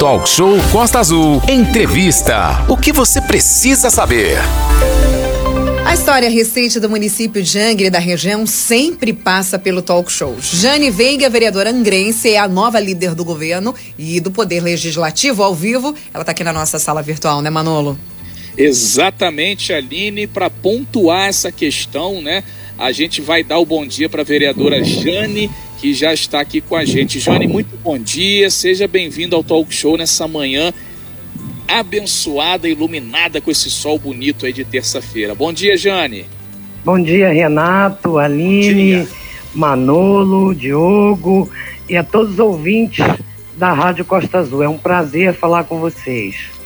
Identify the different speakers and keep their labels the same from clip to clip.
Speaker 1: Talk Show Costa Azul. Entrevista. O que você precisa saber?
Speaker 2: A história recente do município de Angra e da região sempre passa pelo talk show. Jane Veiga, vereadora angrense, é a nova líder do governo e do Poder Legislativo ao vivo. Ela está aqui na nossa sala virtual, né, Manolo?
Speaker 3: Exatamente, Aline, para pontuar essa questão, né? A gente vai dar o bom dia para a vereadora Jane, que já está aqui com a gente. Jane, muito bom dia, seja bem-vindo ao Talk Show nessa manhã abençoada, iluminada com esse sol bonito aí de terça-feira. Bom dia, Jane.
Speaker 4: Bom dia, Renato, Aline, Manolo, Diogo e a todos os ouvintes da Rádio Costa Azul. É um prazer falar com vocês.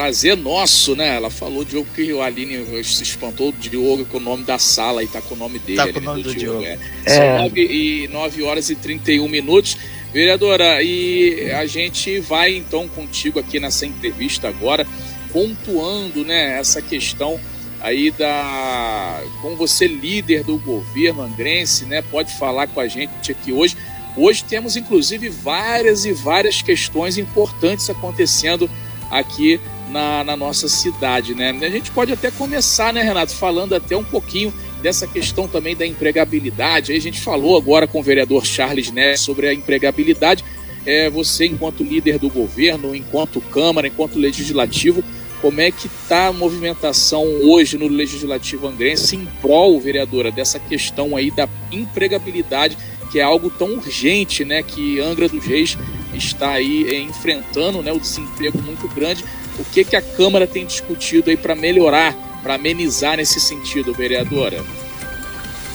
Speaker 3: Prazer nosso, né? Ela falou, Diogo, que o Aline se espantou, Diogo, com o nome da sala e tá com o nome dele.
Speaker 5: Tá com o nome do, do Diogo. Diogo.
Speaker 3: É. é. São 9, e, 9 horas e 31 minutos. Vereadora, e a gente vai então contigo aqui nessa entrevista agora, pontuando né, essa questão aí da. Como você, líder do governo angrense, né, pode falar com a gente aqui hoje. Hoje temos inclusive várias e várias questões importantes acontecendo aqui na, na nossa cidade, né? A gente pode até começar, né, Renato, falando até um pouquinho dessa questão também da empregabilidade. Aí a gente falou agora com o vereador Charles Neves sobre a empregabilidade. É, você, enquanto líder do governo, enquanto Câmara, enquanto Legislativo, como é que está a movimentação hoje no Legislativo Angrense em prol, vereadora, dessa questão aí da empregabilidade, que é algo tão urgente, né, que Angra dos Reis está aí é, enfrentando, né, o desemprego muito grande. O que, que a Câmara tem discutido aí para melhorar para amenizar nesse sentido, vereadora?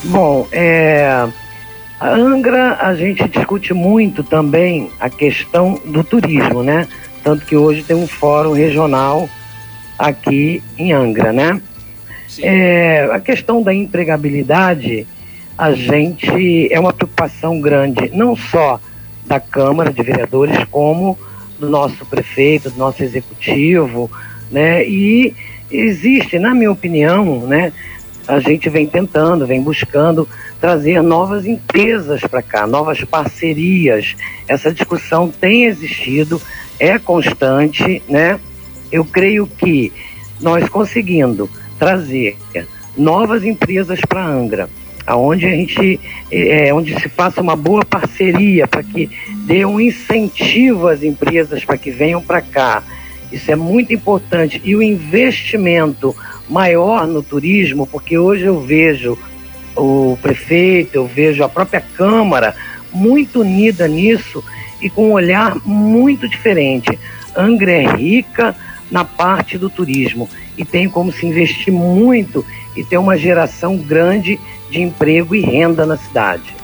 Speaker 4: Bom, é, a Angra a gente discute muito também a questão do turismo, né? Tanto que hoje tem um fórum regional aqui em Angra, né? É, a questão da empregabilidade, a gente é uma preocupação grande, não só da Câmara de Vereadores, como do nosso prefeito, do nosso executivo, né? E existe, na minha opinião, né, a gente vem tentando, vem buscando trazer novas empresas para cá, novas parcerias. Essa discussão tem existido, é constante, né? Eu creio que nós conseguindo trazer novas empresas para Angra, aonde a gente é, onde se faça uma boa parceria para que dê um incentivo às empresas para que venham para cá isso é muito importante. E o investimento maior no turismo, porque hoje eu vejo o prefeito, eu vejo a própria Câmara muito unida nisso e com um olhar muito diferente. Angra é rica na parte do turismo e tem como se investir muito e ter uma geração grande de emprego e renda na cidade.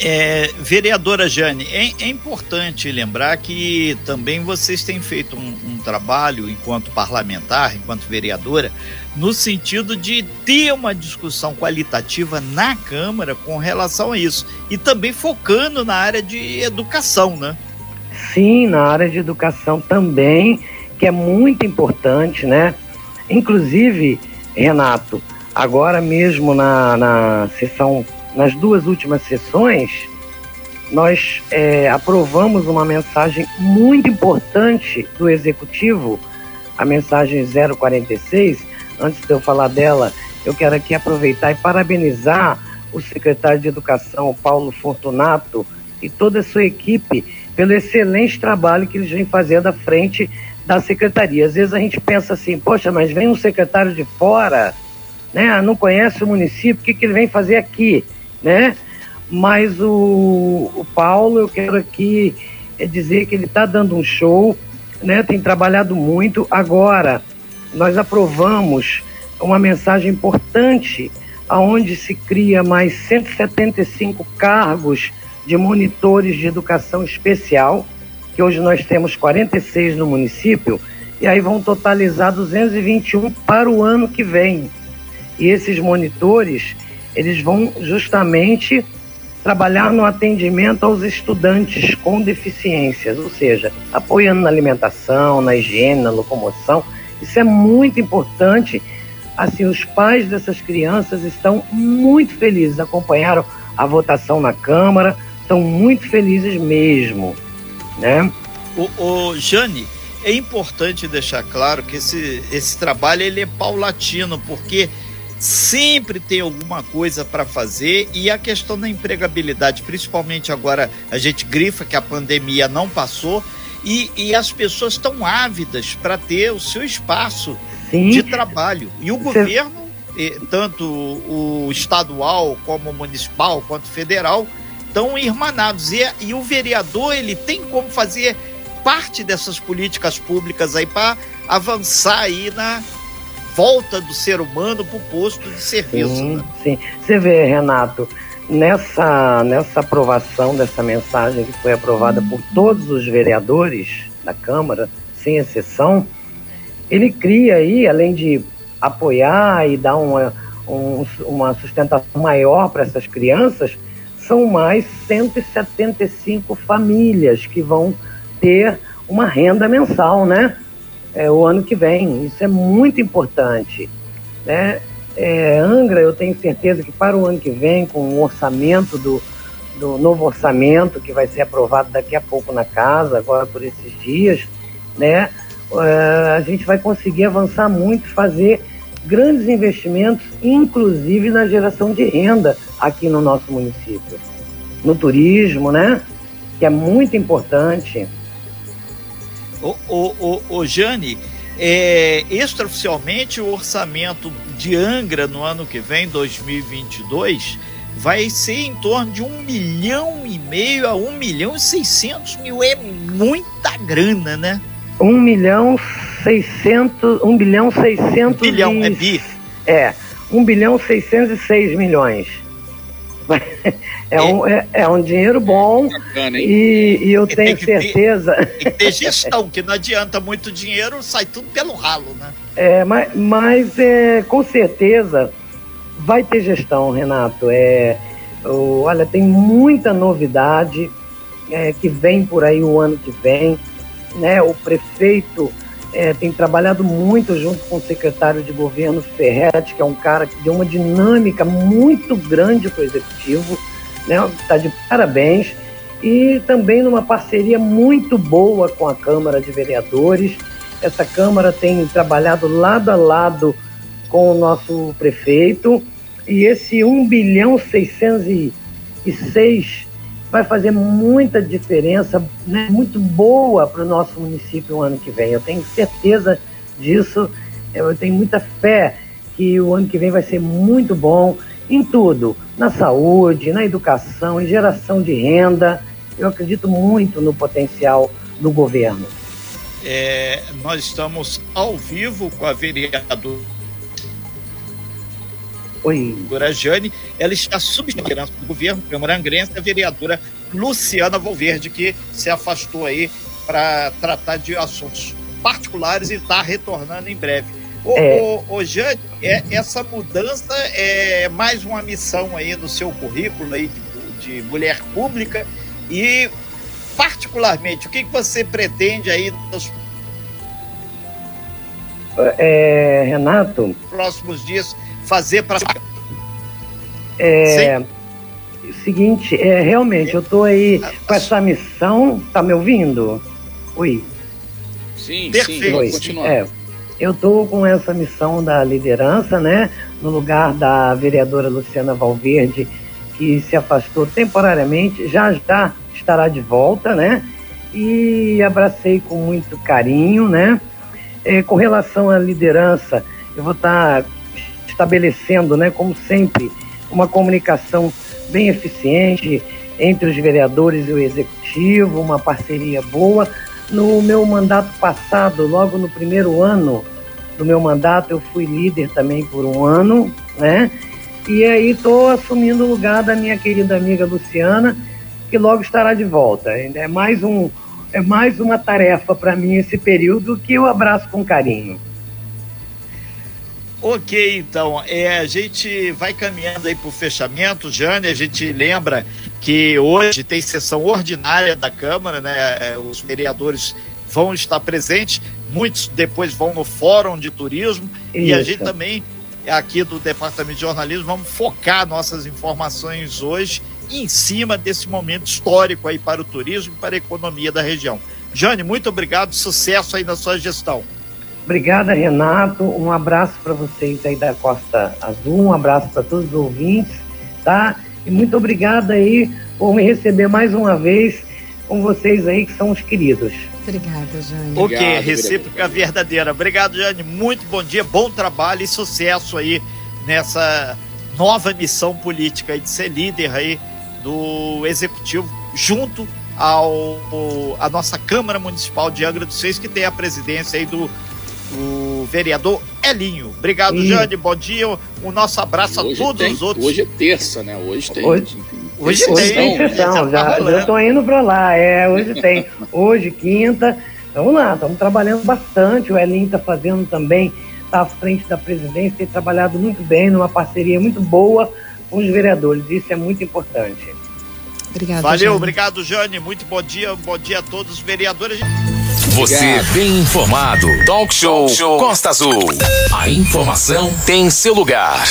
Speaker 5: É, vereadora Jane, é, é, importante lembrar que também vocês têm feito um, um, trabalho enquanto parlamentar, enquanto vereadora, no sentido de ter uma discussão qualitativa na Câmara com relação a isso. E também focando na área de educação, né?
Speaker 4: Sim, na área de educação também, que é muito importante, né? Inclusive, Renato, agora mesmo na, na sessão nas duas últimas sessões, nós é, aprovamos uma mensagem muito importante do Executivo, a mensagem 046. Antes de eu falar dela, eu quero aqui aproveitar e parabenizar o secretário de Educação, Paulo Fortunato, e toda a sua equipe pelo excelente trabalho que eles vêm fazendo à frente da secretaria. Às vezes a gente pensa assim, poxa, mas vem um secretário de fora, né? não conhece o município, o que, que ele vem fazer aqui? né? Mas o, o Paulo, eu quero aqui é dizer que ele está dando um show, né? Tem trabalhado muito. Agora, nós aprovamos uma mensagem importante aonde se cria mais 175 cargos de monitores de educação especial, que hoje nós temos 46 no município, e aí vão totalizar 221 para o ano que vem. E esses monitores, eles vão justamente trabalhar no atendimento aos estudantes com deficiências, ou seja, apoiando na alimentação, na higiene, na locomoção. Isso é muito importante. Assim, os pais dessas crianças estão muito felizes, acompanharam a votação na Câmara, estão muito felizes mesmo. né?
Speaker 5: O, o Jane, é importante deixar claro que esse, esse trabalho ele é paulatino, porque sempre tem alguma coisa para fazer e a questão da empregabilidade, principalmente agora a gente grifa que a pandemia não passou e, e as pessoas estão ávidas para ter o seu espaço Sim. de trabalho. E o Você... governo, tanto o estadual como o municipal quanto o federal, estão irmanados. E, e o vereador ele tem como fazer parte dessas políticas públicas aí para avançar aí na volta do ser humano para o posto de serviço.
Speaker 4: Sim, né? sim. Você vê, Renato, nessa, nessa aprovação dessa mensagem que foi aprovada por todos os vereadores da Câmara, sem exceção, ele cria aí, além de apoiar e dar uma, um, uma sustentação maior para essas crianças, são mais 175 famílias que vão ter uma renda mensal, né? É, o ano que vem. Isso é muito importante. Né? É, Angra, eu tenho certeza que para o ano que vem, com o orçamento do, do novo orçamento que vai ser aprovado daqui a pouco na casa, agora por esses dias, né? É, a gente vai conseguir avançar muito, fazer grandes investimentos, inclusive na geração de renda aqui no nosso município. No turismo, né? Que é muito importante.
Speaker 5: O, o, o, o Jane, é, extraoficialmente o orçamento de Angra no ano que vem, 2022, vai ser em torno de um milhão e meio a um milhão e seiscentos mil. É muita grana, né?
Speaker 4: Um milhão seiscentos, um bilhão seiscentos
Speaker 5: um bilhão, e... é bi.
Speaker 4: É, um bilhão seiscentos e seis milhões. É, um, é, é, um dinheiro bom Bacana, e, e, eu tenho tem certeza.
Speaker 5: Ter, tem que ter gestão, que não adianta muito dinheiro, sai tudo pelo ralo, né?
Speaker 4: É, mas, mas é, com certeza vai ter gestão, Renato. É, olha, tem muita novidade é, que vem por aí o ano que vem. Né? O prefeito é, tem trabalhado muito junto com o secretário de governo Ferretti, que é um cara que deu uma dinâmica muito grande para o executivo né? Está de parabéns e também numa parceria muito boa com a Câmara de Vereadores. Essa Câmara tem trabalhado lado a lado com o nosso prefeito e esse 1 bilhão 606 vai fazer muita diferença, né, muito boa para o nosso município o ano que vem. Eu tenho certeza disso, eu tenho muita fé que o ano que vem vai ser muito bom em tudo, na saúde, na educação, em geração de renda. Eu acredito muito no potencial do governo.
Speaker 5: É, nós estamos ao vivo com a vereadora
Speaker 4: Oi.
Speaker 5: Jane, ela está substituindo do governo Câmara Angrense, a vereadora Luciana Valverde, que se afastou aí para tratar de assuntos particulares e está retornando em breve. Ô, é. ô, ô Jane, é, essa mudança é mais uma missão aí no seu currículo aí de, de mulher pública e particularmente o que, que você pretende aí nos
Speaker 4: é, Renato?
Speaker 5: próximos dias fazer para
Speaker 4: é seguinte é realmente eu tô aí com essa missão tá me ouvindo? Oi.
Speaker 3: Sim Perfeito. sim
Speaker 4: continua é, eu estou com essa missão da liderança, né, no lugar da vereadora Luciana Valverde, que se afastou temporariamente, já já estará de volta, né, e abracei com muito carinho, né. É, com relação à liderança, eu vou estar tá estabelecendo, né, como sempre, uma comunicação bem eficiente entre os vereadores e o executivo, uma parceria boa no meu mandato passado, logo no primeiro ano do meu mandato, eu fui líder também por um ano, né? E aí estou assumindo o lugar da minha querida amiga Luciana, que logo estará de volta. É mais, um, é mais uma tarefa para mim esse período que eu abraço com carinho.
Speaker 5: Ok, então, é, a gente vai caminhando aí para o fechamento, Jane, a gente lembra que hoje tem sessão ordinária da Câmara, né? É, os vereadores vão estar presentes, muitos depois vão no Fórum de Turismo Isso. e a gente também aqui do Departamento de Jornalismo vamos focar nossas informações hoje em cima desse momento histórico aí para o turismo e para a economia da região. Jane, muito obrigado, sucesso aí na sua gestão.
Speaker 4: Obrigada, Renato. Um abraço para vocês aí da Costa Azul, um abraço para todos os ouvintes, tá? E muito obrigada aí por me receber mais uma vez com vocês aí, que são os queridos.
Speaker 2: Obrigada, Jane.
Speaker 5: Ok, recíproca verdadeira. Obrigado, Jane. Muito bom dia, bom trabalho e sucesso aí nessa nova missão política aí de ser líder aí do executivo junto ao a nossa Câmara Municipal de Angra dos Seis que tem a presidência aí do, do vereador Elinho. Obrigado, Sim. Jane. Bom dia. O nosso abraço hoje a todos
Speaker 3: tem,
Speaker 5: os outros.
Speaker 3: Hoje é terça, né? Hoje tem.
Speaker 4: Hoje, hoje, hoje tem. tem sessão, já, já, já tô indo para lá. É, hoje tem. Hoje, quinta. Vamos lá, estamos trabalhando bastante. O Elinho está fazendo também, está à frente da presidência, tem trabalhado muito bem, numa parceria muito boa com os vereadores. Isso é muito importante.
Speaker 5: Obrigado, Valeu, Jane. obrigado, Jane. Muito bom dia, bom dia a todos os vereadores.
Speaker 1: Você bem informado. Talk Show, Talk Show Costa Azul. A informação tem seu lugar.